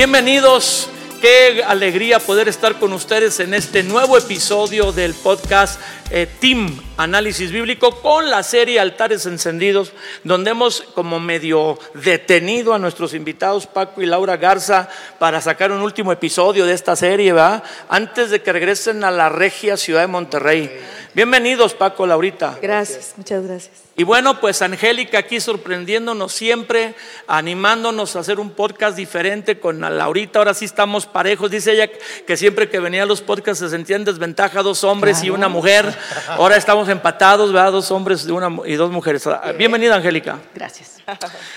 Bienvenidos. Qué alegría poder estar con ustedes en este nuevo episodio del podcast eh, Team Análisis Bíblico con la serie Altares Encendidos, donde hemos como medio detenido a nuestros invitados Paco y Laura Garza para sacar un último episodio de esta serie, ¿verdad? Antes de que regresen a la regia ciudad de Monterrey. Bienvenidos Paco, Laurita. Gracias, muchas gracias. Y bueno, pues Angélica aquí sorprendiéndonos siempre, animándonos a hacer un podcast diferente con Laurita. Ahora sí estamos parejos. Dice ella que siempre que venía a los podcasts se sentía en desventaja dos hombres y una mujer. Ahora estamos empatados, ¿verdad? Dos hombres y, una, y dos mujeres. Bienvenida, Angélica. Gracias.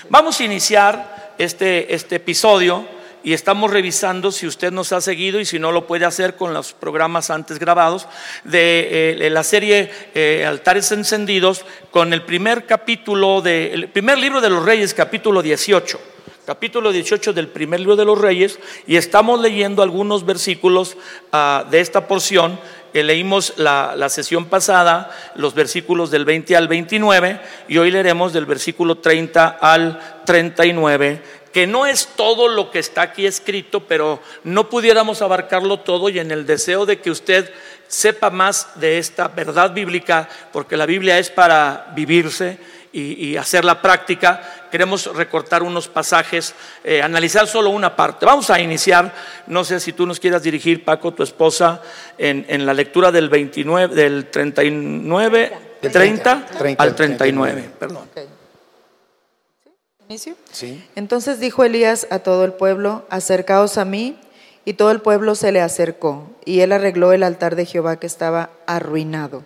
Vamos a iniciar este, este episodio y estamos revisando si usted nos ha seguido y si no lo puede hacer con los programas antes grabados de eh, la serie eh, Altares Encendidos con el primer capítulo del primer libro de los Reyes, capítulo 18 capítulo 18 del primer libro de los Reyes, y estamos leyendo algunos versículos ah, de esta porción. que leímos la, la, sesión pasada, los versículos del 20 al 29, y hoy leeremos del versículo 30 al 39 que no es todo lo que está aquí escrito, pero no pudiéramos abarcarlo todo y en el deseo de que usted sepa más de esta verdad bíblica, porque la Biblia es para vivirse y, hacer la práctica, queremos recortar unos pasajes, eh, analizar solo una parte. Vamos a iniciar, no sé si tú nos quieras dirigir, Paco, tu esposa, en, la lectura del 29, del 39, 30, 30 al 39, perdón. Sí. Entonces dijo Elías a todo el pueblo, acercaos a mí, y todo el pueblo se le acercó, y él arregló el altar de Jehová que estaba arruinado.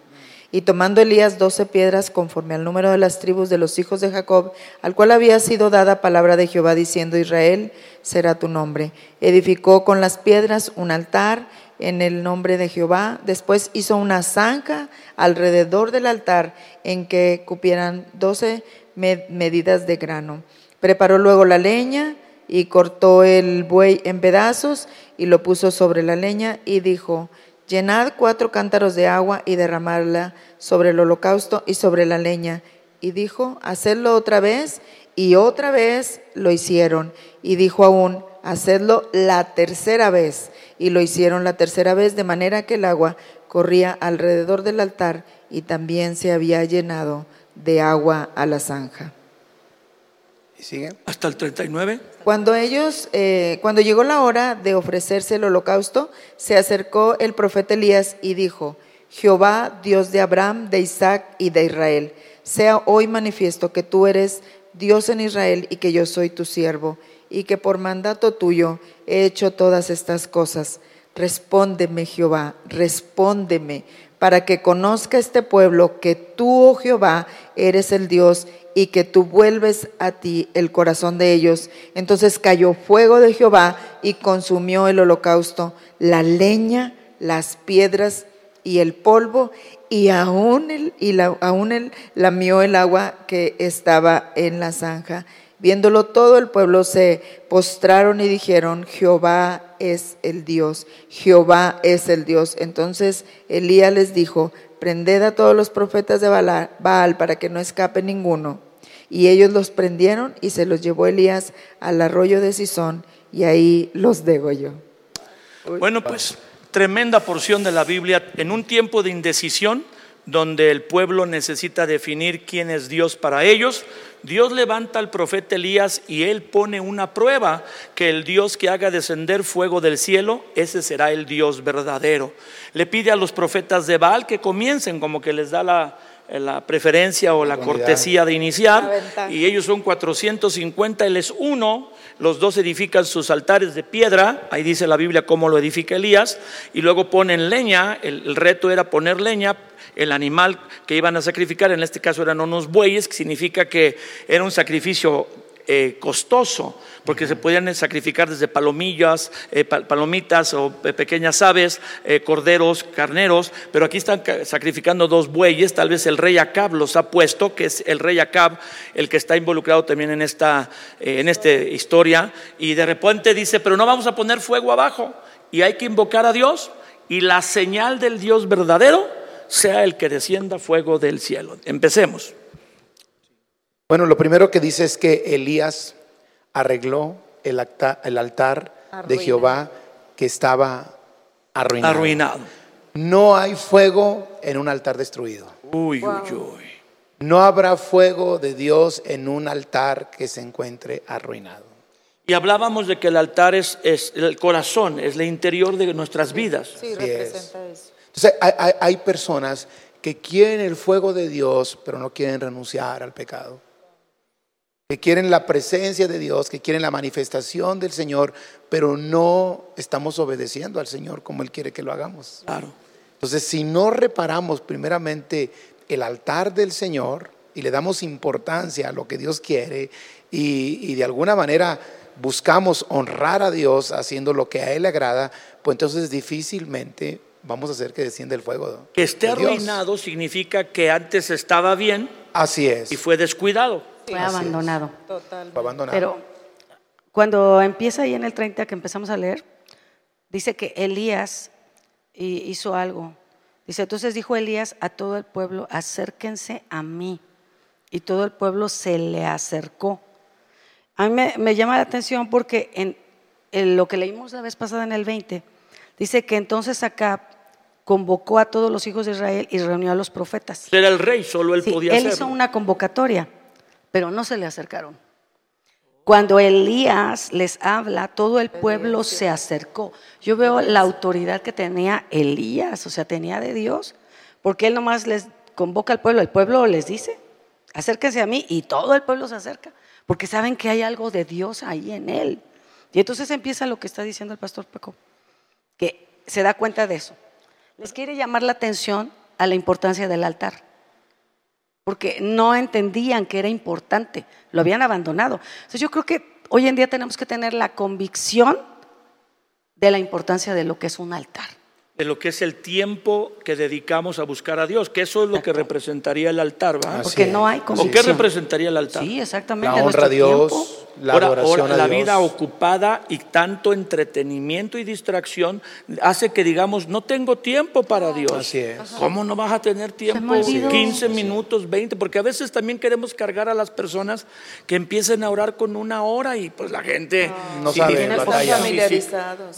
Y tomando Elías doce piedras conforme al número de las tribus de los hijos de Jacob, al cual había sido dada palabra de Jehová diciendo, Israel será tu nombre. Edificó con las piedras un altar en el nombre de Jehová. Después hizo una zanja alrededor del altar en que cupieran doce medidas de grano. Preparó luego la leña y cortó el buey en pedazos y lo puso sobre la leña y dijo, llenad cuatro cántaros de agua y derramarla sobre el holocausto y sobre la leña. Y dijo, hacedlo otra vez y otra vez lo hicieron. Y dijo aún, hacedlo la tercera vez. Y lo hicieron la tercera vez de manera que el agua corría alrededor del altar y también se había llenado de agua a la zanja. ¿Y sigue? Hasta el 39. Cuando ellos, eh, cuando llegó la hora de ofrecerse el holocausto, se acercó el profeta Elías y dijo, Jehová, Dios de Abraham, de Isaac y de Israel, sea hoy manifiesto que tú eres Dios en Israel y que yo soy tu siervo, y que por mandato tuyo he hecho todas estas cosas. Respóndeme, Jehová, respóndeme, para que conozca este pueblo que tú, oh Jehová, eres el Dios y que tú vuelves a ti el corazón de ellos. Entonces cayó fuego de Jehová y consumió el holocausto, la leña, las piedras y el polvo, y aún, el, y aún el, lamió el agua que estaba en la zanja. Viéndolo todo el pueblo se postraron y dijeron, Jehová es el Dios, Jehová es el Dios. Entonces Elías les dijo, prended a todos los profetas de Baal para que no escape ninguno. Y ellos los prendieron y se los llevó Elías al arroyo de Sison y ahí los degolló. Bueno, pues tremenda porción de la Biblia en un tiempo de indecisión donde el pueblo necesita definir quién es Dios para ellos. Dios levanta al profeta Elías y él pone una prueba que el Dios que haga descender fuego del cielo, ese será el Dios verdadero. Le pide a los profetas de Baal que comiencen, como que les da la, la preferencia o la cortesía de iniciar, y ellos son 450, él es uno, los dos edifican sus altares de piedra, ahí dice la Biblia cómo lo edifica Elías, y luego ponen leña, el, reto era poner leña, el animal que iban a sacrificar, en este caso eran unos bueyes, que significa que era un sacrificio eh, costoso, porque se podían sacrificar desde palomillas, eh, palomitas o pequeñas aves, eh, corderos, carneros, pero aquí están sacrificando dos bueyes, tal vez el rey Acab los ha puesto, que es el rey Acab el que está involucrado también en esta, eh, en esta historia, y de repente dice, pero no vamos a poner fuego abajo, y hay que invocar a Dios, y la señal del Dios verdadero sea el que descienda fuego del cielo. Empecemos. Bueno, lo primero que dice es que Elías arregló el, altar de Jehová que estaba arruinado. Arruinado. No hay fuego en un altar destruido. Uy, uy, uy. No habrá fuego de Dios en un altar que se encuentre arruinado. Y hablábamos de que el altar es, es el corazón, es el interior de nuestras vidas. Sí, representa eso. Entonces hay, hay- hay personas que quieren el fuego de Dios, pero no quieren renunciar al pecado. Que quieren la presencia de Dios, que quieren la manifestación del Señor, pero no estamos obedeciendo al Señor como Él quiere que lo hagamos. Claro. Entonces, si no reparamos primeramente el altar del Señor y le damos importancia a lo que Dios quiere y, y de alguna manera buscamos honrar a Dios haciendo lo que a Él le agrada, pues entonces difícilmente vamos a hacer que descienda el fuego. Que esté arruinado significa que antes estaba bien Así es. y fue descuidado. Fue Así abandonado. Total. Fue abandonado. Pero cuando empieza ahí en el 30 que empezamos a leer, dice que Elías hi- hizo algo. Dice, entonces dijo Elías a todo el pueblo, acérquense a mí. Y todo el pueblo se le acercó. A mí me, me llama la atención porque en, en lo que leímos la vez pasada en el 20, dice que entonces Acab convocó a todos los hijos de Israel y reunió a los profetas. Era el rey, solo él Sí, podía él hizo hacerlo. una convocatoria, pero no se le acercaron. Cuando Elías les habla, todo el pueblo se acercó. Yo veo la autoridad que tenía Elías, o sea, tenía de Dios, porque él nomás les convoca al pueblo, el pueblo les dice, acérquense a mí y todo el pueblo se acerca, porque saben que hay algo de Dios ahí en él. Y entonces empieza lo que está diciendo el pastor Paco, que se da cuenta de eso. Les quiere llamar la atención a la importancia del altar porque no entendían que era importante, lo habían abandonado. Entonces yo creo que hoy en día tenemos que tener la convicción de la importancia de lo que es un altar. De lo que es el tiempo que dedicamos a buscar a Dios, que eso es lo que representaría el altar, ¿va? Así Porque es. no hay ¿O qué representaría el altar? Sí, exactamente. La honra a Dios, tiempo. la Ahora- adoración ahora a la Dios. vida ocupada y tanto entretenimiento y distracción hace que digamos, no tengo tiempo para Dios. Así es. ¿Cómo no vas a tener tiempo? me olvidó. 15 minutos, 20, porque a veces también queremos cargar a las personas que empiecen a orar con una hora y pues la gente No sí, sabe, sí, sí,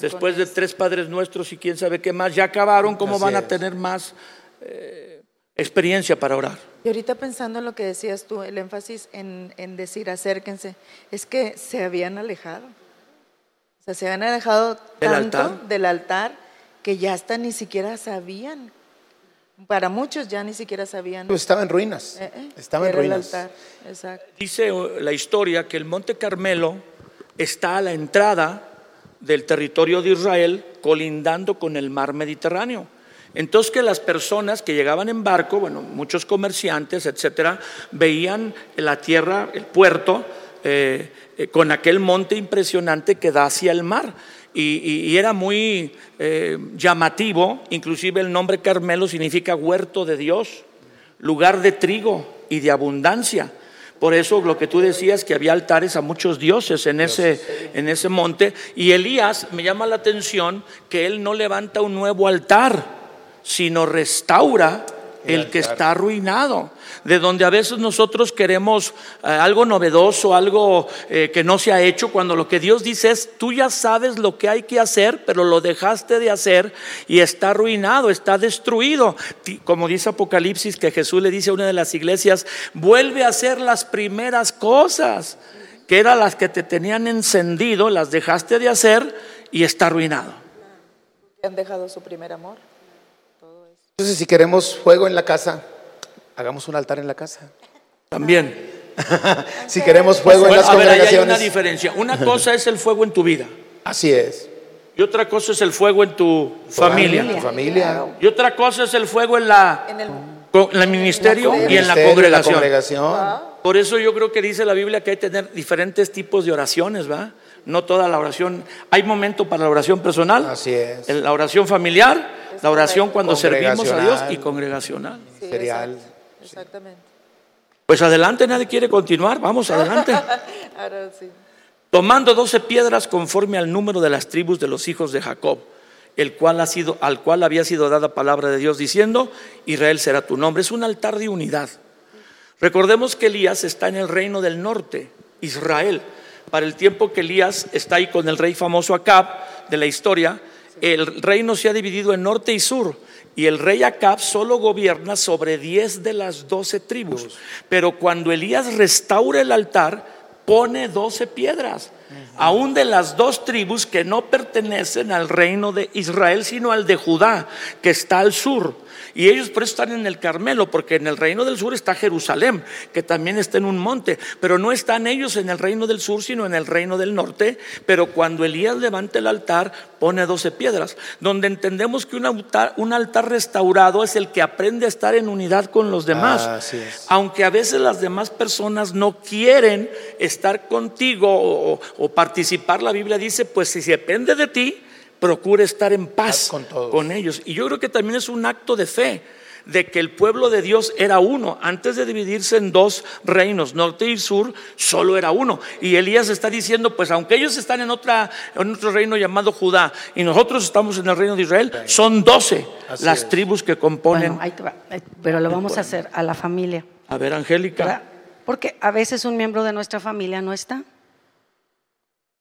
Después de tres Padres Nuestros y quién sabe qué más, ya acabaron, ¿cómo Así van a es. tener más eh, experiencia para orar? Y ahorita pensando en lo que decías tú, el énfasis en, en decir acérquense, es que se habían alejado. O sea, se habían alejado ¿Del tanto altar? del altar que ya hasta ni siquiera sabían. Para muchos ya ni siquiera sabían. Pues estaba en ruinas. eh, eh, Estaba en era el ruinas. altar. Exacto. Dice eh, la historia que el Monte Carmelo está a la entrada del territorio de Israel, colindando con el mar Mediterráneo. Entonces que las personas que llegaban en barco, bueno, muchos comerciantes, etcétera, veían la tierra, el puerto, eh, eh, con aquel monte impresionante que da hacia el mar. Y, era muy eh, llamativo, inclusive el nombre Carmelo significa huerto de Dios, lugar de trigo y de abundancia. Por eso lo que tú decías, que había altares a muchos dioses en ese, en ese monte. Y Elías me llama la atención que él no levanta un nuevo altar, sino restaura el, que está arruinado. De donde a veces nosotros queremos eh, algo novedoso, algo eh, que no se ha hecho, cuando lo que Dios dice es, tú ya sabes lo que hay que hacer, pero lo dejaste de hacer y está arruinado, está destruido. Como dice Apocalipsis, que Jesús le dice a una de las iglesias, vuelve a hacer las primeras cosas, que eran las que te tenían encendido, las dejaste de hacer y está arruinado. Han dejado su primer amor. Entonces, si queremos fuego en la casa, hagamos un altar en la casa. También. Si queremos fuego en las a ver, ahí hay una congregaciones, diferencia. Una cosa es el fuego en tu vida. así es. Y otra cosa es el fuego en tu familia. Tu familia. Y otra cosa es el fuego en, la, En el, con- en el ministerio y en la congregación. congregación. Por eso yo creo que dice la Biblia que hay que tener diferentes tipos de oraciones, ¿va? No toda la oración. Hay momento para la oración personal, Así es. la oración familiar, la oración cuando servimos a Dios y congregacional. sí, Exactamente. Pues adelante, nadie quiere continuar, vamos adelante. Ahora sí. tomando doce piedras conforme al número de las tribus de los hijos de Jacob, el cual ha sido, al cual había sido dada palabra de Dios diciendo, Israel será tu nombre. Es un altar de unidad. Recordemos que Elías está en el reino del norte, Israel, para el tiempo que Elías está ahí con el rey famoso Acab de la historia, el reino se ha dividido en norte y sur. Y el rey Acab solo gobierna sobre 10 de las 12 tribus. Pero cuando Elías restaura el altar, pone 12 piedras. Aún de las dos tribus que no pertenecen al reino de Israel, sino al de Judá, que está al sur. Y ellos por eso están en el Carmelo, porque en el reino del sur está Jerusalén, que también está en un monte, pero no están ellos en el reino del sur, sino en el reino del norte. Pero cuando Elías levanta el altar, pone doce piedras, donde entendemos que un altar, un altar restaurado es el que aprende a estar en unidad con los demás. Aunque a veces las demás personas no quieren estar contigo o, o participar, la Biblia dice, pues si depende de ti, procura estar en paz con todos. con ellos. Y yo creo que también es un acto de fe de que el pueblo de Dios era uno. Antes de dividirse en dos reinos, norte y sur, solo era uno. Y Elías está diciendo, pues aunque ellos están en, otra, en otro reino llamado Judá y nosotros estamos en el reino de Israel, son doce las es. tribus que componen. Bueno, ahí te va. Pero lo vamos a hacer a la familia. A ver, Angélica. ¿verdad? Porque a veces un miembro de nuestra familia no está.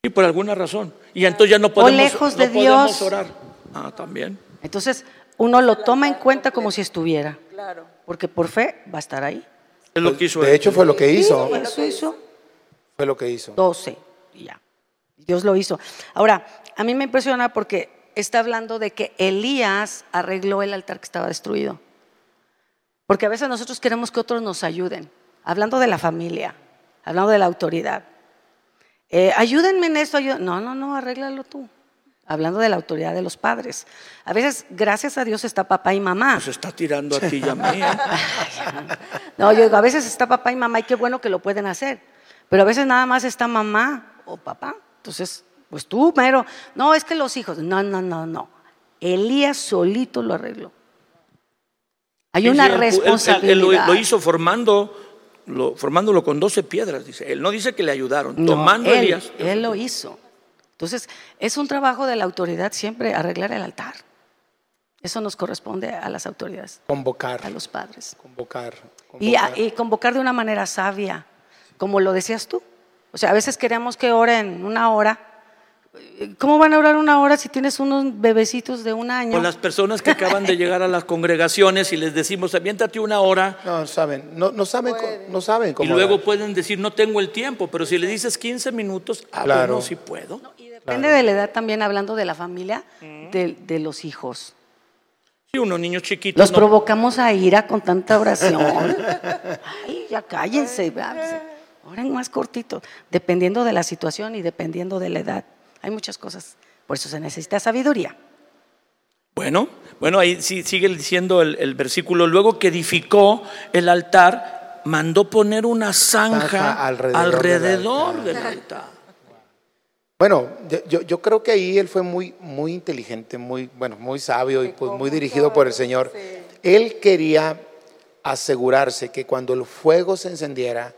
Y por alguna razón. Y entonces ya no podemos, lejos de no podemos Dios. orar. Ah, también. Entonces, uno lo toma en cuenta como si estuviera. Claro. Porque por fe va a estar ahí. Es lo que hizo De él. hecho, fue lo que hizo. Sí, eso hizo Fue lo que hizo. 12. Y ya. Dios lo hizo. Ahora, a mí me impresiona porque está hablando de que Elías arregló el altar que estaba destruido. Porque a veces nosotros queremos que otros nos ayuden. Hablando de la familia, hablando de la autoridad. Eh, ayúdenme en esto. ayú-". No, no, no, arréglalo tú. Hablando de la autoridad de los padres. A veces, gracias a Dios, está papá y mamá. Se está tirando a ti y a mí. ¿eh? No, yo digo, a veces está papá y mamá y qué bueno que lo pueden hacer. Pero a veces nada más está mamá o papá. Entonces, pues tú, mero. No, es que los hijos. No, no, no, no. Elías solito lo arregló. Hay una sí, él- él- él- responsabilidad. Él, lo, hizo formando, lo- formándolo con 12 piedras, dice. Él no dice que le ayudaron. No, tomando él, Elías. él lo hizo. Entonces, es un trabajo de la autoridad siempre arreglar el altar. Eso nos corresponde a las autoridades, Convocar. a los padres. Convocar. Y, a- convocar. y convocar de una manera sabia, como lo decías tú. O sea, a veces queremos que oren una hora. ¿Cómo van a orar una hora si tienes unos bebecitos de un año? Con las personas que acaban de llegar a las congregaciones y les decimos, aviéntate una hora. No saben, no, no saben, no saben Y cómo. luego dar. pueden decir, no tengo el tiempo, pero si le dices 15 minutos, ah, Claro. bueno, sí puedo. Depende de la edad también, hablando de la familia, de, de los hijos. Sí, unos niños chiquitos. Los no- provocamos a ira con tanta oración. Ay, ya cállense. Oren más cortito, dependiendo de la situación y dependiendo de la edad. Hay muchas cosas. Por eso se necesita sabiduría. Bueno, bueno, ahí sí, sigue diciendo el, el versículo. Luego que edificó el altar, mandó poner una zanja, alrededor alrededor, del del altar. Bueno, yo- yo, yo creo que ahí él fue muy, muy inteligente, muy, bueno, muy sabio y pues muy dirigido por el Señor. Él quería asegurarse que cuando el fuego se encendiera,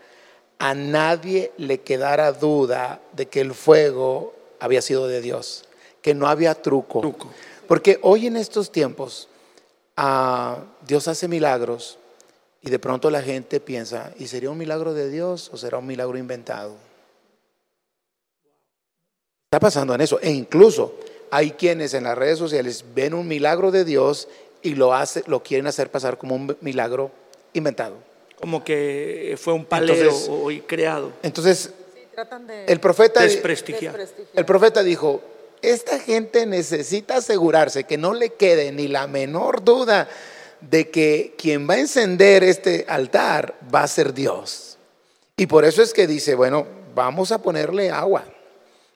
a nadie le quedara duda de que el fuego había sido de Dios, que no había truco. Truco. Porque hoy en estos tiempos, ah, Dios hace milagros y de pronto la gente piensa, ¿y sería un milagro de Dios o será un milagro inventado? Está pasando en eso. E incluso hay quienes en las redes sociales ven un milagro de Dios y lo, hace, lo quieren hacer pasar como un milagro inventado. Como que fue un palero Entonces- o- y creado. Entonces, Tratan de el profeta, Desprestigiar. el profeta dijo, esta gente necesita asegurarse que no le quede ni la menor duda de que quien va a encender este altar va a ser Dios. Y por eso es que dice, bueno, vamos a ponerle agua.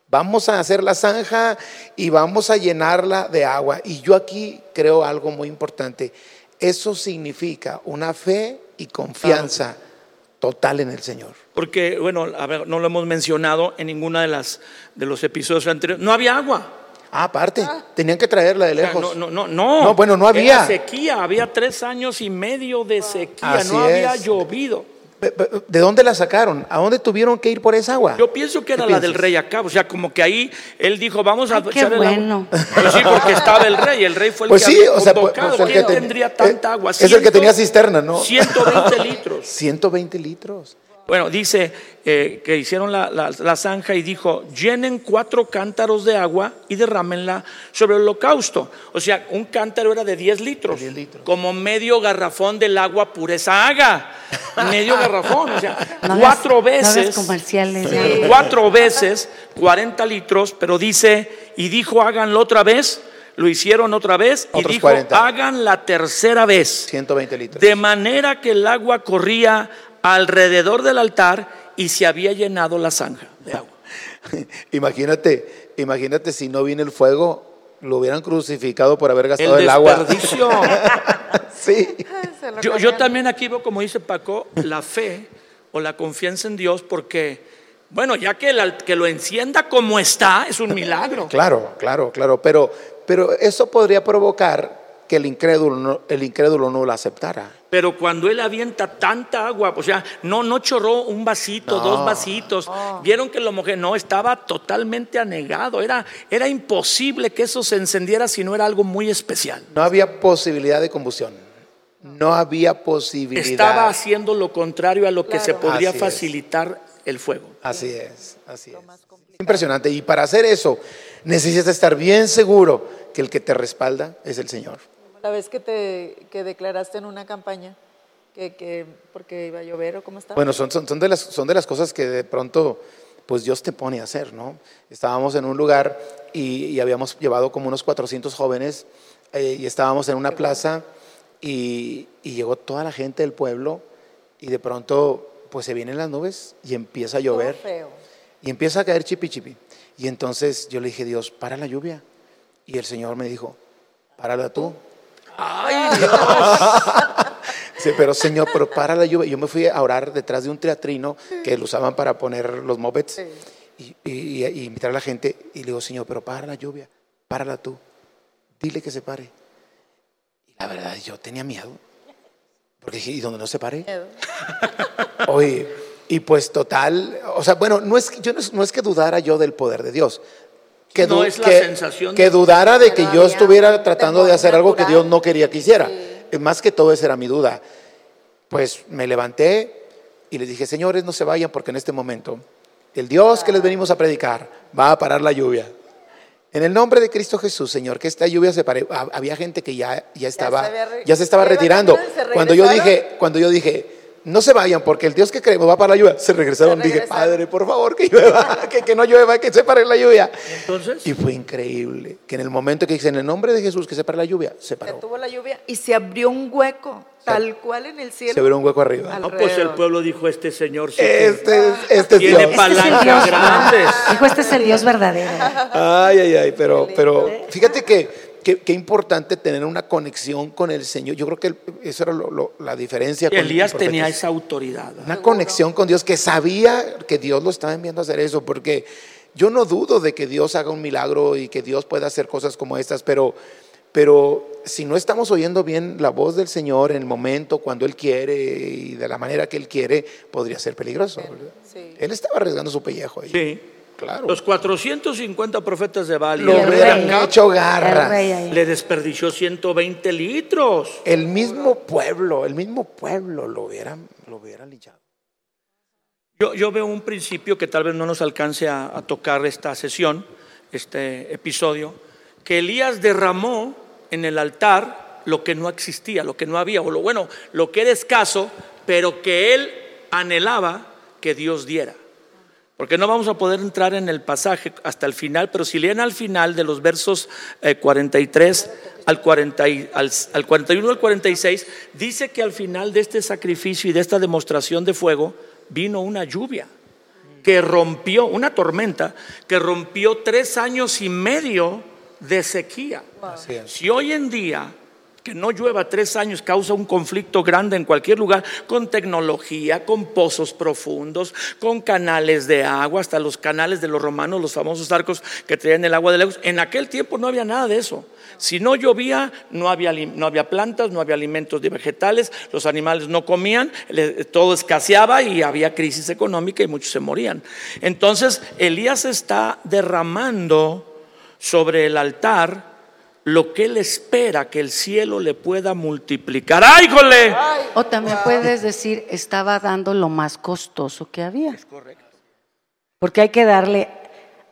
Vamos a hacer la zanja y vamos a llenarla de agua. Y yo aquí creo algo muy importante. Eso significa una fe y confianza total en el Señor. Porque, bueno, a ver, no lo hemos mencionado en ninguna de las de los episodios anteriores. No había agua. Ah, aparte, tenían que traerla de O sea, lejos. no, no, no, no. No, bueno, no había. Era sequía, había tres años y medio de sequía, Así no había es. llovido. ¿De dónde la sacaron? ¿A dónde tuvieron que ir por esa agua? Yo pienso que era ¿Qué la del rey acá, o sea, como que ahí él dijo, vamos a Ay, qué echar el agua. bueno. Pues sí, porque estaba el rey, el rey fue el Pues que sí, había o sea, pues- convocado. pues el ¿Quién que ten- tendría eh, tanta agua? es el que tenía cisterna, ¿no? 120 litros. 120 litros. Bueno, dice eh, que hicieron la, la- la zanja y dijo, llenen cuatro cántaros de agua y derrámenla sobre el holocausto. O sea, un cántaro era de 10 litros, 10 litros. como medio garrafón del agua pureza haga. medio garrafón, o sea, No hagas- cuatro veces. comerciales. cuatro veces 40 litros, pero dice, y dijo, háganlo otra vez, lo hicieron otra vez, y Otros dijo, 40. hagan la tercera vez. 120 litros. De manera que el agua corría alrededor del altar y se había llenado la zanja de agua. imagínate, imagínate si no viene el fuego, lo hubieran crucificado por haber El gastado el, agua. desperdicio. Sí. Yo, yo también aquí veo, como dice Paco, la fe o la confianza en Dios, porque, bueno, ya que, la- que lo encienda como está, es un milagro. Claro, claro, claro. Pero, pero eso podría provocar que el incrédulo no, el incrédulo no lo aceptara. Pero cuando él avienta tanta agua, o sea, no, no chorró un vasito, No. dos vasitos, vieron que lo mojé, no, estaba totalmente anegado, era, era imposible que eso se encendiera si no era algo muy especial. No había posibilidad de combustión. No había posibilidad. Estaba haciendo lo contrario a lo que se podría Así es. facilitar el fuego. Así es, así es. Impresionante. Y para hacer eso, necesitas estar bien seguro que el que te respalda es el Señor. La vez que te que declaraste en una campaña que, que porque iba a llover o cómo estaba. Bueno, son, son, son de las, son de las cosas que de pronto pues Dios te pone a hacer, ¿no? Estábamos en un lugar y, y habíamos llevado como unos 400 jóvenes eh, y estábamos en una plaza y, y llegó toda la gente del pueblo y de pronto pues se vienen las nubes y empieza a llover feo. y empieza a caer chipi chipi. Y entonces yo le dije, Dios, para la lluvia. Y el Señor me dijo, párala tú. Ay, Dios. Sí, pero Señor, pero para la lluvia. Yo me fui a orar detrás de un teatrino que lo usaban para poner los mopeds y, y- y invitar a la gente. Y le digo, Señor, pero para la lluvia, párala tú. Dile que se pare. Y la verdad, yo tenía miedo. Porque dije, ¿y donde no se pare? Miedo. Oye, y pues total, o sea, bueno, no es, yo no, no es que dudara yo del poder de Dios. Que, No du- es la que- sensación que de- dudara de que yo había estuviera tratando de hacer algo que. Dios no quería que hiciera. Sí. Eh, Más que todo esa era mi duda. Pues me levanté y les dije, señores, no se vayan porque en este momento el Dios que les venimos a predicar va a parar la lluvia. En el nombre de Cristo Jesús, Señor, que esta lluvia se pare. Ha- Había gente que ya, ya estaba, se ya se estaba retirando. Cuando yo dije, cuando yo dije, no se vayan porque el Dios que creemos va para la lluvia, se regresaron. Se Dije. Padre, por favor, que llueva, que, que no llueva, que se pare la lluvia. Entonces, Y fue increíble que en el momento que dice, en el nombre de Jesús, que se pare la lluvia, se Se paró. tuvo la lluvia y se abrió un hueco, tal cual en el cielo. Se abrió un hueco arriba. no, pues el pueblo dijo, este señor sí Este, es- este es tiene Dios. Este es palancas Dios. grandes. Dijo, este es el Dios verdadero. Ay, ay, ay, pero, pero fíjate que qué importante tener una conexión con el Señor. Yo creo que el- eso era lo- lo- la diferencia. con Elías los tenía esa autoridad. ¿verdad? Una conexión con Dios que sabía que Dios lo estaba enviando a hacer eso, porque yo no dudo de que Dios haga un milagro y que Dios pueda hacer cosas como estas, pero, pero si no estamos oyendo bien la voz del Señor en el momento, cuando Él quiere y de la manera que Él quiere, podría ser peligroso. Él estaba arriesgando su pellejo ahí. Sí. Claro. Los 450 profetas de Baal Lo hubieran hecho garras. le desperdició 120 litros. El mismo pueblo, el mismo pueblo lo hubieran, lo hubieran linchado. Yo, yo veo un principio que tal vez no nos alcance a, a tocar esta sesión, este episodio, que Elías derramó en el altar lo que no existía, lo que no había, o lo bueno, lo que era escaso, pero que él anhelaba que Dios diera. Porque no vamos a poder entrar en el pasaje hasta el final, pero si leen al final de los versos eh, 43 al, 40 y- al, al 41 al 46, dice que al final de este sacrificio y de esta demostración de fuego vino una lluvia que rompió, una tormenta que rompió tres años y medio de sequía. Si hoy en día que no llueva tres años causa un conflicto grande en cualquier lugar, con tecnología, con pozos profundos, con canales de agua, hasta los canales de los romanos, los famosos arcos que traían el agua de lejos. En aquel tiempo no había nada de eso. Si no llovía, no había, no había plantas, no había alimentos de vegetales, los animales no comían, todo escaseaba y había crisis económica y muchos se morían. Entonces Elías está derramando sobre el altar lo que él espera que el cielo le pueda multiplicar. ¡Ay! O también puedes decir, estaba dando lo más costoso que había. Porque hay que darle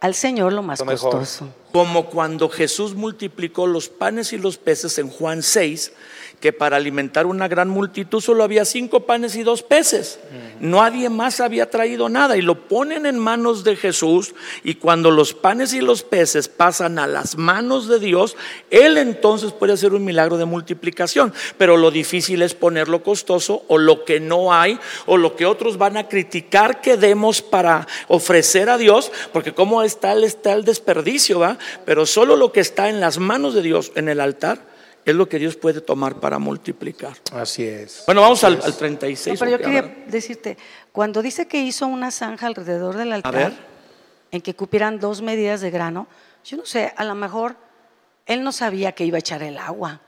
al Señor lo más Lo mejor. costoso. Como cuando Jesús multiplicó los panes y los peces en Juan 6, que para alimentar una gran multitud solo había cinco panes y dos peces. Nadie más había traído nada y lo ponen en manos de Jesús y cuando los panes y los peces pasan a las manos de Dios, Él entonces puede hacer un milagro de multiplicación. Pero lo difícil es ponerlo costoso o lo que no hay o lo que otros van a criticar que demos para ofrecer a Dios, porque como está está el desperdicio, ¿va? Pero solo lo que está en las manos de Dios en el altar es lo que Dios puede tomar para multiplicar. Así es. Bueno, vamos al, al 36. No, pero yo quería decirte, cuando dice que hizo una zanja alrededor del altar, ver. en que cupieran dos medidas de grano, yo no sé, a lo mejor él no sabía que iba a echar el agua,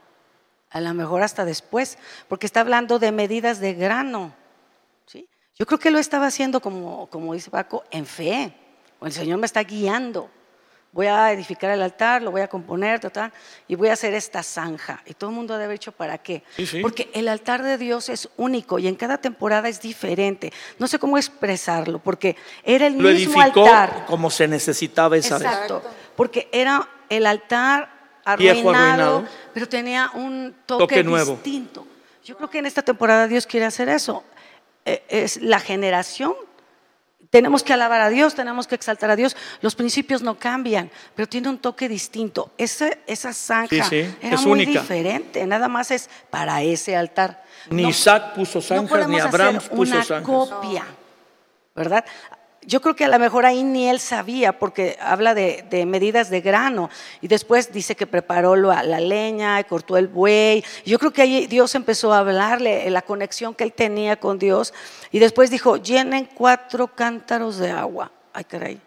a lo mejor hasta después, porque está hablando de medidas de grano. ¿sí? Yo creo que lo estaba haciendo como, como dice Paco, en fe, o el Señor me está guiando. Voy a edificar el altar, lo voy a componer, total, y voy a hacer esta zanja. Y todo el mundo debe haber hecho para qué. Sí, sí. Porque el altar de Dios es único y en cada temporada es diferente. No sé cómo expresarlo, porque era el lo mismo edificó altar. como se necesitaba esa vez. Exacto. Porque era el altar Viejo, arruinado, arruinado. pero tenía un toque, Toque nuevo. distinto. Yo creo que en esta temporada Dios quiere hacer eso. Eh, Es la generación. Tenemos que alabar a Dios, tenemos que exaltar a Dios. Los principios no cambian, pero tiene un toque distinto. Esa, esa zanja Sí, sí, era es muy única. diferente. Nada más es para ese altar. Ni No- Isaac puso no zanjas, ni podemos Abraham hacer puso una zanjas. copia, ¿verdad? Yo creo que a lo mejor ahí ni él sabía, porque habla de, de medidas de grano, y después dice que preparó lo- la leña y cortó el buey. Yo creo que ahí Dios empezó a hablarle, la conexión que él tenía con Dios, y después dijo, llenen cuatro cántaros de agua. Ay, caray.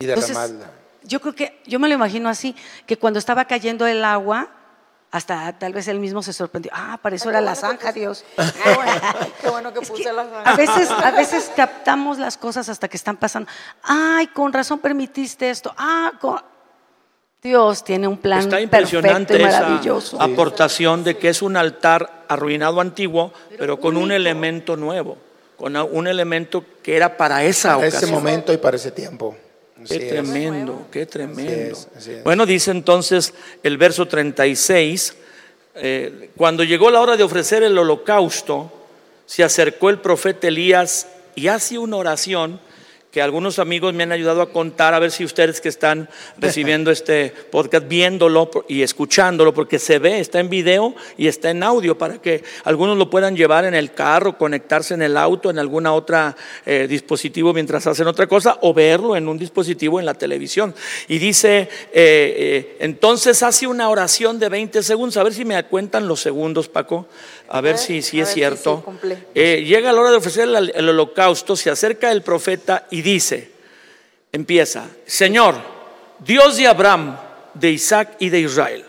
Y Entonces, derramarla. yo creo que, yo me lo imagino así, que cuando estaba cayendo el agua, hasta tal vez él mismo se sorprendió. Ah, para eso Ay, era la bueno zanja, puse- Dios. Qué bueno, qué bueno que puse la zanja. A veces, a veces captamos las cosas hasta que están pasando. Ay, con razón permitiste esto. Ah, con... Dios tiene un plan Está perfecto impresionante y esa maravilloso. aportación de que es un altar arruinado antiguo, pero con un elemento nuevo, con un elemento que era para esa Para ese momento y para ese tiempo. Qué Así es. tremendo, qué tremendo. es, así es. Bueno, dice entonces el verso 36, eh, cuando llegó la hora de ofrecer el holocausto, se acercó el profeta Elías y hace una oración que algunos amigos me han ayudado a contar, a ver si ustedes que están recibiendo este podcast, viéndolo y escuchándolo, porque se ve, está en video y está en audio, para que algunos lo puedan llevar en el carro, conectarse en el auto, en alguna otra eh, dispositivo mientras hacen otra cosa, o verlo en un dispositivo en la televisión. Y dice, eh, eh, entonces hace una oración de 20 segundos, a ver si me cuentan los segundos, Paco, a ver si, si es si cierto. cumple. Eh, llega la hora de ofrecer el, el holocausto, se acerca el profeta y dice, empieza, Señor, Dios de Abraham, de Isaac y de Israel,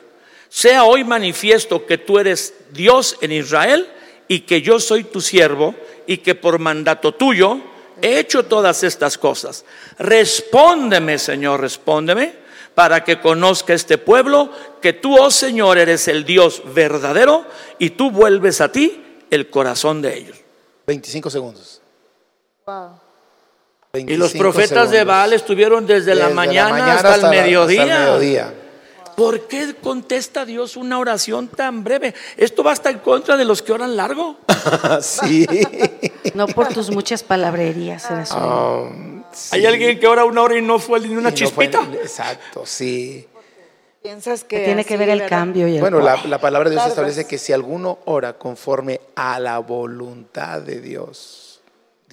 sea hoy manifiesto que tú eres Dios en Israel y que yo soy tu siervo y que por mandato tuyo he hecho todas estas cosas. Respóndeme, Señor, respóndeme para que conozca este pueblo que tú, oh Señor, eres el Dios verdadero y tú vuelves a ti el corazón de ellos. 25 segundos. Wow. Y los 25 profetas de. Baal estuvieron desde, la mañana, hasta, el mediodía. hasta el mediodía. ¿Por qué contesta Dios una oración tan breve? Esto va hasta en contra de los que oran largo. sí. No por tus muchas palabrerías. Um, Hay sí. alguien que ora una hora y no fue ni una Y no fue- chispita. exacto, sí. Piensas que tiene que ver el ¿verdad? cambio y el Bueno, la, la palabra de Dios establece que si alguno ora conforme a la voluntad de Dios,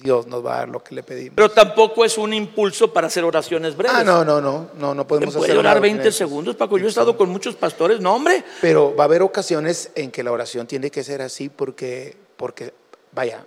Dios nos va a dar lo que le pedimos. Pero tampoco es un impulso para hacer oraciones breves. Ah, no, no, no, no, no ¿Se podemos puede hacer orar una- 20 segundos, Paco? Yo he estado con muchos pastores. No, hombre. Pero va a haber ocasiones en que la oración tiene que ser así porque, porque vaya,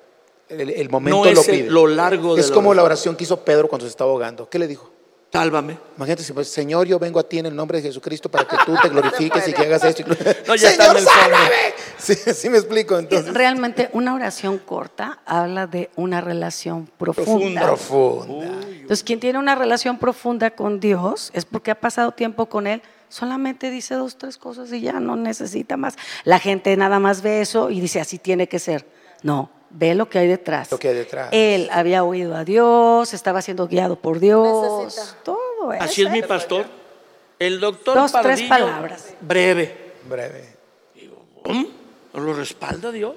el, el momento No lo es pide. lo largo de es la como oración. la oración que hizo Pedro cuando se estaba ahogando. ¿Qué le dijo? Sálvame. Imagínate si pues, Señor, yo vengo a ti en el nombre de Jesucristo para que tú te glorifiques y que hagas esto. No, ya está Señor, en el fondo. sálvame. Sí, sí me explico. Entonces, Realmente una oración corta habla de una relación profunda. profunda. Entonces, quien tiene una relación profunda con Dios es porque ha pasado tiempo con Él. Solamente dice dos, tres cosas y ya no necesita más. La gente nada más ve eso y dice, así tiene que ser. No, ve lo que hay detrás. Lo que hay detrás. Él había oído a Dios, estaba siendo guiado por Dios. Necesita. Todo eso. Así es mi pastor. El doctor Dos, tres palabras. breve. Breve. ¿Cómo? ¿Lo respalda Dios?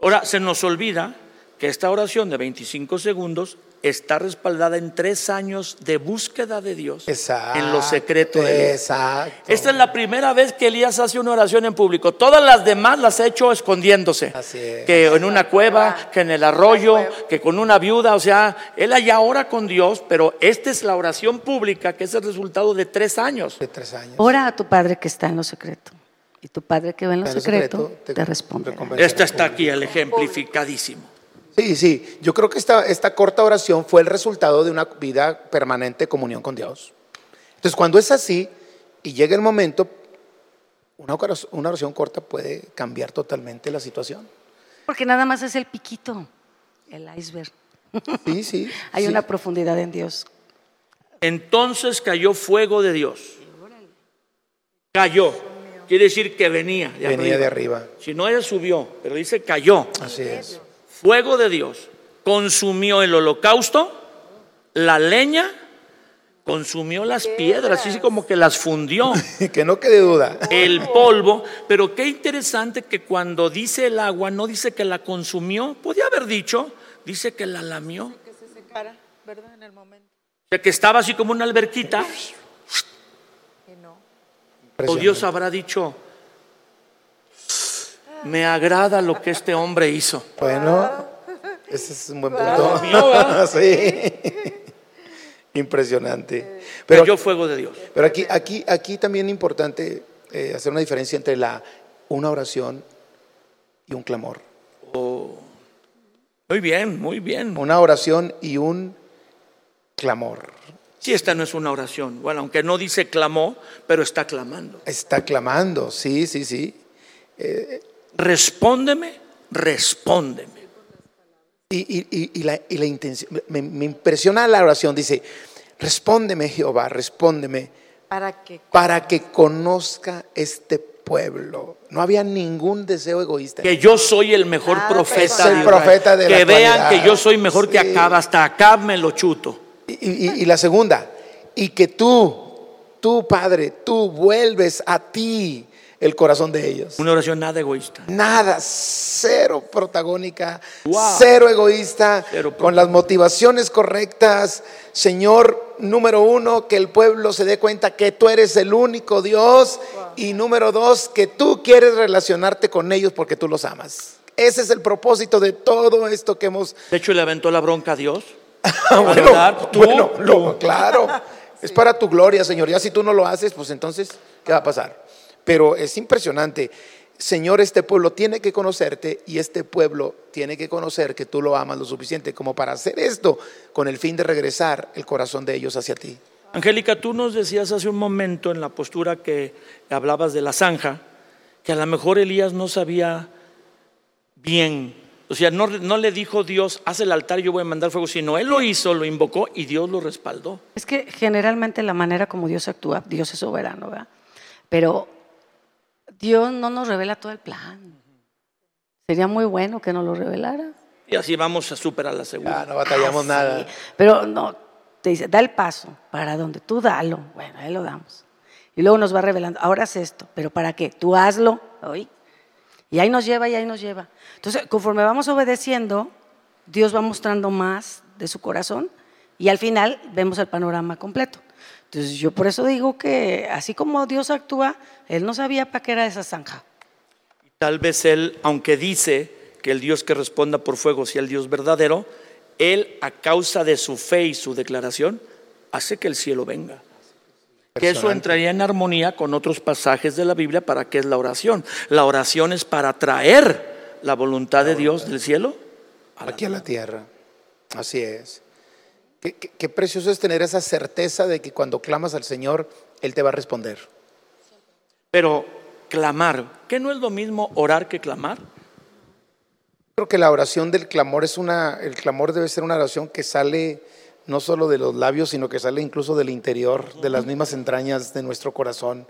Ahora, se nos olvida que esta oración de 25 segundos está respaldada en tres años de búsqueda de Dios Exacto. en lo secreto de Dios. Exacto. Esta es la primera vez que Elías hace una oración en público. Todas las demás las ha hecho escondiéndose. Así es. Que en una cueva, que en el arroyo, que con una viuda. O sea, él allá ora con Dios, pero esta es la oración pública que es el resultado de tres años. De tres años. Ora a tu Padre que está en lo secreto. Y tu Padre que ve en lo En lo secreto, secreto te, te responde. Esta está aquí, el ejemplificadísimo. Sí, sí. Yo creo que esta, esta corta oración fue el resultado de una vida permanente de comunión con Dios. Entonces, cuando es así y llega el momento, una oración, una oración corta puede cambiar totalmente la situación. Porque nada más es el piquito, el iceberg. Sí, sí. Hay sí. una profundidad en Dios. Entonces cayó fuego de Dios. Cayó. Quiere decir que venía de Venía arriba. de arriba. Si no, ella subió, pero dice cayó. Así es. Fuego de Dios consumió el holocausto, la leña, consumió las piedras, así como que las fundió. que no quede duda. El polvo, pero qué interesante que cuando dice el agua, no dice que la consumió, podía haber dicho, dice que la lamió. Que se secara, ¿verdad? En el momento. O sea, que estaba así como una alberquita, Y no. o Dios habrá dicho, me agrada lo que este hombre hizo. Bueno, ese es un buen punto. Sí. Impresionante. Pero, Cayó fuego de Dios. pero aquí, aquí, aquí también es importante eh, hacer una diferencia entre la, una oración y un clamor. Muy bien, muy bien. Una oración y un clamor. Si esta no es una oración, bueno, aunque no dice clamó, pero está clamando. Está clamando, sí, sí, sí. Respóndeme, respóndeme. Y, y- y- y la, y la intención, me, me impresiona la oración, dice, respóndeme Jehová, respóndeme, Para que para que conozca este pueblo. No había ningún deseo egoísta. Que yo soy el mejor Ah, profeta de profeta de la Que vean actualidad. que yo soy mejor que. Acab, hasta Acab me lo chuto. Y, y- y la segunda, y que tú, tú Padre, tú vuelves a ti el corazón de ellos. Una oración nada egoísta. Nada, cero protagónica, Wow. cero egoísta, Cero con las motivaciones correctas. Señor, número uno, que el pueblo se dé cuenta que tú eres el único Dios. Y número dos, que tú quieres relacionarte con ellos porque tú los amas. Ese es el propósito de todo esto que hemos... De hecho, le aventó la bronca a Dios. bueno, ¿Verdad? Tú, bueno, tú. lo- claro, es para tu gloria, Señor. Ya si tú no lo haces, pues entonces, ¿qué va a pasar? Pero es impresionante. Señor, este pueblo tiene que conocerte y este pueblo tiene que conocer que tú lo amas lo suficiente como para hacer esto con el fin de regresar el corazón de ellos hacia ti. Angélica, tú nos decías hace un momento en la postura que hablabas de la zanja, que a lo mejor Elías no sabía bien. O sea, no, no le dijo Dios, haz el altar y yo voy a mandar fuego, sino él lo hizo, lo invocó y Dios lo respaldó. Es que generalmente la manera como Dios actúa, Dios es soberano, ¿verdad? Pero Dios no nos revela todo el plan. Sería muy bueno que nos lo revelara. Y así vamos a superar la segunda. No batallamos nada. Sí, Pero no, te dice, da el paso, para donde tú dalo. Bueno, ahí lo damos. Y luego nos va revelando, ahora haz esto, pero ¿para qué? Tú hazlo, hoy. Y ahí nos lleva y ahí nos lleva. Entonces, conforme vamos obedeciendo, Dios va mostrando más de su corazón y al final vemos el panorama completo. Entonces, yo por eso digo que así como Dios actúa, Él no sabía para qué era esa zanja. Tal vez él, aunque dice que el Dios que responda por fuego sea el Dios verdadero, él a causa de su fe y su declaración hace que el cielo venga. Que eso entraría en armonía con otros pasajes de la Biblia para qué es la oración. La oración es para traer la voluntad de Dios del cielo. Aquí a la tierra. Así es. Qué, qué- qué precioso es tener esa certeza de que cuando clamas al Señor, Él te va a responder. Pero clamar, ¿qué no es lo mismo orar que clamar? Creo que la oración del clamor es una, el clamor debe ser una oración que sale no solo de los labios, sino que sale incluso del interior, de las mismas entrañas de nuestro corazón,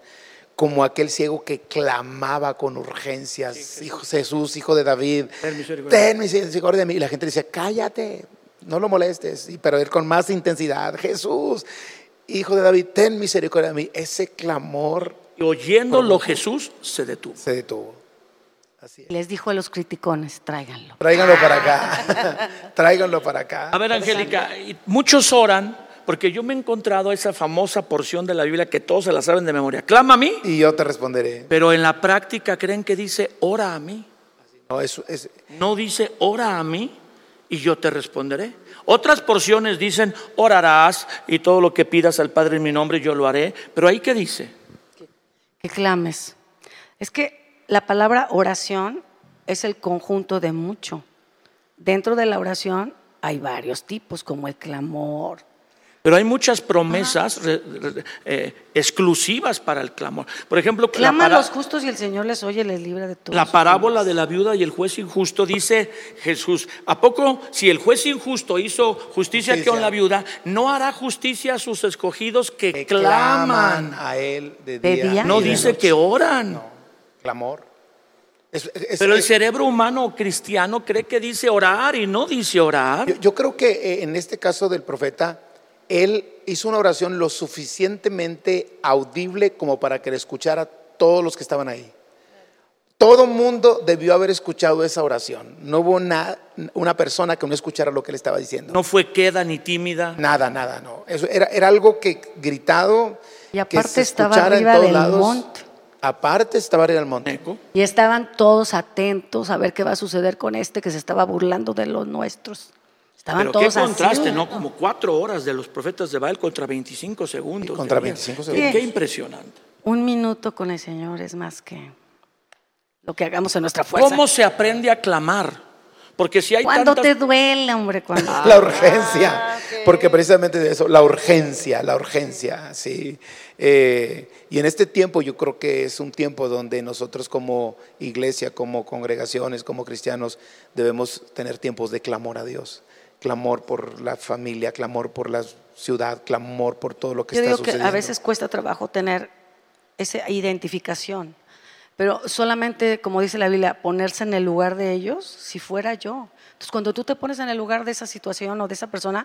como aquel ciego que clamaba con urgencias, hijo Jesús, hijo de David, Ten misericordia. de mí. Y la gente dice, cállate, no lo molestes, y, pero él con más intensidad, Jesús, hijo de David, ten misericordia de mí. Ese clamor Y oyéndolo Jesús se detuvo. se detuvo. Así es. Les dijo a los criticones, tráiganlo. Tráiganlo para acá, tráiganlo para acá. A ver, Angélica, y muchos oran porque yo me he encontrado esa famosa porción de la Biblia que todos se la saben de memoria. Clama a mí, Y yo te responderé. pero en la práctica creen que dice ora a mí. No, es, es- No dice ora a mí y yo te responderé. Otras porciones dicen orarás y todo lo que pidas al Padre en mi nombre yo lo haré. Pero ahí qué dice? que clames. Es que la palabra oración es el conjunto de mucho. Dentro de la oración hay varios tipos, como el clamor. Pero hay muchas promesas re- re- eh, exclusivas para el clamor. Por ejemplo, la, Claman los justos y el Señor les oye y les libra de todo. la parábola de la viuda y el juez injusto dice Jesús, ¿a poco si el juez injusto hizo justicia, Justicia. con la viuda, no hará justicia a sus escogidos que, que claman? a él de De día. No y de dice noche. que oran. No, clamor. Es- es- Pero el cerebro humano cristiano cree que dice orar y no dice orar. yo, yo creo que eh, en este caso del profeta, él hizo una oración lo suficientemente audible como para que le escuchara todos los que estaban ahí. Todo mundo debió haber escuchado esa oración. No hubo na- una persona que no escuchara lo que él estaba diciendo. No fue queda ni tímida. Nada, nada, no. Eso era, era algo que gritado. Y que aparte se estaba escuchara en arriba todos del lados. monte. Aparte estaba arriba del monte. Eco. Y estaban todos atentos a ver qué va a suceder con este que se estaba burlando de los nuestros. Estaban Pero qué todos contraste, así. ¿no? Como cuatro horas de los profetas de Baal contra 25 segundos. Contra de día. 25 Qué- segundos. Qué impresionante. Un minuto con el Señor es más que lo que hagamos en nuestra fuerza. ¿Cómo se aprende a clamar? Porque si hay Cuando tantas... te duele, hombre, cuando... La urgencia, porque precisamente de eso, la urgencia, la urgencia, sí. Eh, y en este tiempo yo creo que es un tiempo donde nosotros como iglesia, como congregaciones, como cristianos, debemos tener tiempos de clamor a Dios. Clamor por la familia, clamor por la ciudad, clamor por todo lo que Yo está digo que sucediendo. a veces cuesta trabajo tener esa identificación, pero solamente, como dice la Biblia, ponerse en el lugar de ellos, si fuera yo. Entonces, cuando tú te pones en el lugar de esa situación o de esa persona,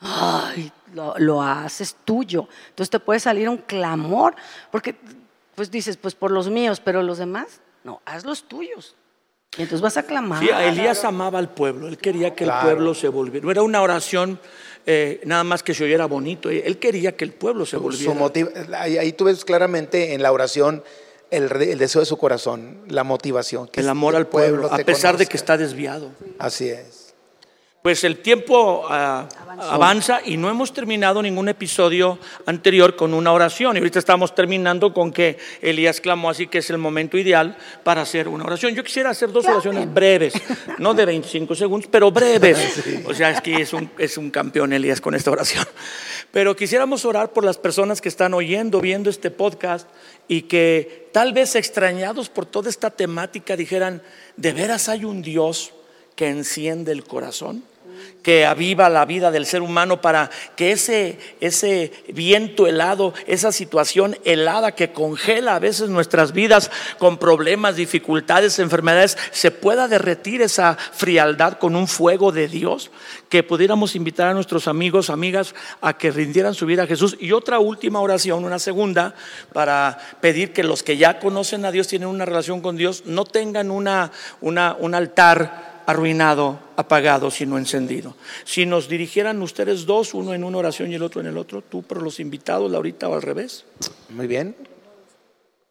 ay, lo, lo haces tuyo. Entonces te puede salir un clamor, porque pues dices, pues por los míos, pero los demás, no, haz los tuyos. Y entonces vas a clamar. Sí, Elías amaba al pueblo, él quería que Claro. el pueblo se volviera. No era una oración eh, nada más que se oyera bonito, él quería que el pueblo se Su volviera. motiv- ahí, ahí tú ves claramente en la oración el, deseo de su corazón, la motivación. que el amor al pueblo, a pesar de que está desviado. Así es. Pues el tiempo ah, avanza y no hemos terminado ningún episodio anterior con una oración. Y ahorita estamos terminando con que Elías clamó, así que es el momento ideal para hacer una oración. Yo quisiera hacer dos oraciones breves, no de 25 segundos, pero breves. O sea, es que es un, es un campeón Elías con esta oración. Pero quisiéramos orar por las personas que están oyendo, viendo este podcast y que tal vez extrañados por toda esta temática dijeran, ¿de veras hay un Dios que enciende el corazón? Que aviva la vida del ser humano para que ese, ese viento helado, esa situación helada que congela a veces nuestras vidas con problemas, dificultades, enfermedades, se pueda derretir esa frialdad con un fuego de Dios, que pudiéramos invitar a nuestros amigos, amigas, a que rindieran su vida a Jesús. Y otra última oración, una segunda, para pedir que los que ya conocen a Dios, tienen una relación con Dios, no tengan una, una, un altar arruinado, apagado, sino encendido. Si nos dirigieran ustedes dos, uno en una oración y el otro en el otro, tú por los invitados, Laurita, o al revés, Muy bien.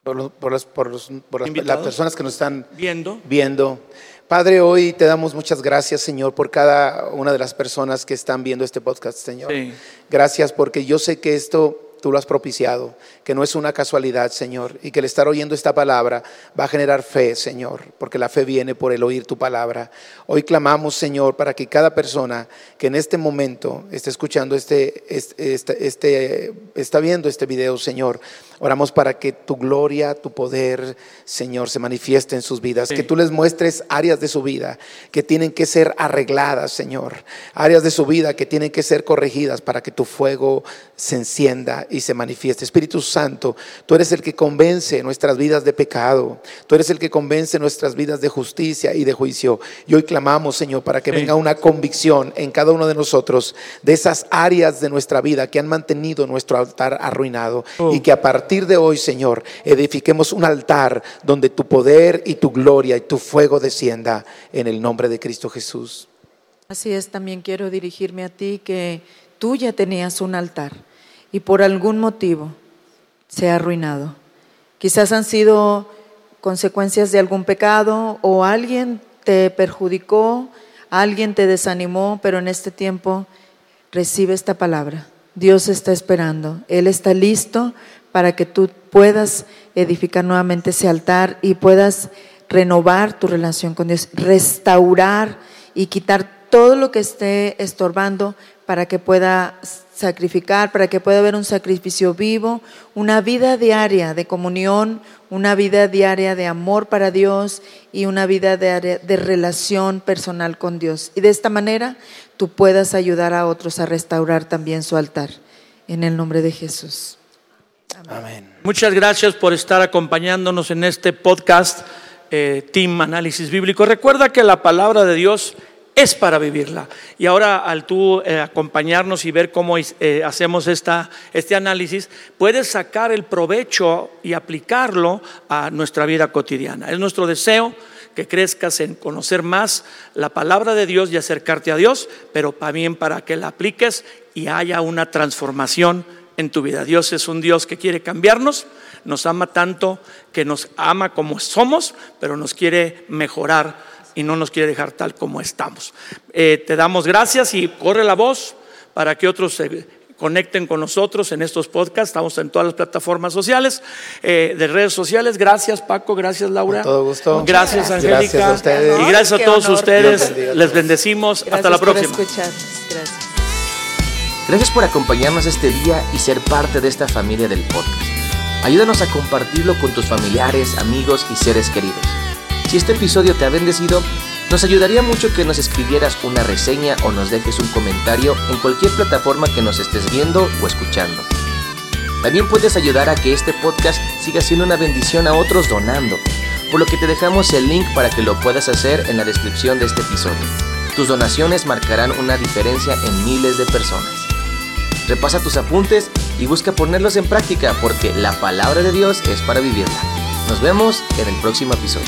Por, los- por las, por los- por las- Invitados. las personas que nos están viendo. viendo. Padre, hoy te damos muchas gracias, Señor, por cada una de las personas que están viendo este podcast, Señor. Sí. Gracias porque yo sé que esto tú lo has propiciado, que no es una casualidad, Señor, y que el estar oyendo esta palabra va a generar fe, Señor, porque la fe viene por el oír tu palabra. Hoy clamamos, Señor, para que cada persona que en este momento esté escuchando este, este, este, este está viendo este video, Señor, Oramos para que tu gloria, tu poder, Señor, se manifieste en sus vidas. Que tú les muestres áreas de su vida que tienen que ser arregladas, Señor. Áreas de su vida que tienen que ser corregidas para que tu fuego se encienda y se manifieste. Espíritu Santo, tú eres el que convence nuestras vidas de pecado. Tú eres el que convence nuestras vidas de justicia y de juicio. Y hoy clamamos, Señor, para que venga una convicción en cada uno de nosotros de esas áreas de nuestra vida que han mantenido nuestro altar arruinado y que a partir de hoy, Señor, edifiquemos un altar donde tu poder y tu gloria y tu fuego descienda en el nombre de Cristo Jesús. Así es, también quiero dirigirme a ti que tú ya tenías un altar y por algún motivo se ha arruinado. Quizás han sido consecuencias de algún pecado o alguien te perjudicó, alguien te desanimó, pero en este tiempo recibe esta palabra. Dios está esperando, Él está listo para que tú puedas edificar nuevamente ese altar y puedas renovar tu relación con Dios, restaurar y quitar todo lo que esté estorbando para que pueda sacrificar, para que pueda haber un sacrificio vivo, una vida diaria de comunión, una vida diaria de amor para Dios y una vida diaria de relación personal con Dios. Y de esta manera tú puedas ayudar a otros a restaurar también su altar. En el nombre de Jesús. Amén. Muchas gracias por estar acompañándonos en este podcast eh, Team Análisis Bíblico. Recuerda que la palabra de Dios es para vivirla. Y ahora al tú eh, acompañarnos y ver cómo eh, hacemos esta, este análisis, puedes sacar el provecho y aplicarlo a nuestra vida cotidiana. Es nuestro deseo que crezcas en conocer más la palabra de Dios y acercarte a Dios, pero también para que la apliques y haya una transformación en tu vida. Dios es un Dios que quiere cambiarnos, nos ama tanto que nos ama como somos, pero nos quiere mejorar y no nos quiere dejar tal como estamos. Eh, te damos gracias y corre la voz para que otros se conecten con nosotros en estos podcasts. Estamos en todas las plataformas sociales, eh, de redes sociales. Gracias Paco, gracias Laura. Con todo gusto. Gracias, Angélica. Y gracias a todos ustedes. Les bendecimos. Hasta la próxima. Gracias. Gracias por acompañarnos este día y ser parte de esta familia del podcast. Ayúdanos a compartirlo con tus familiares, amigos y seres queridos. Si este episodio te ha bendecido, nos ayudaría mucho que nos escribieras una reseña o nos dejes un comentario en cualquier plataforma que nos estés viendo o escuchando. También puedes ayudar a que este podcast siga siendo una bendición a otros donando, por lo que te dejamos el link para que lo puedas hacer en la descripción de este episodio. Tus donaciones marcarán una diferencia en miles de personas. Repasa tus apuntes y busca ponerlos en práctica porque la palabra de Dios es para vivirla. Nos vemos en el próximo episodio.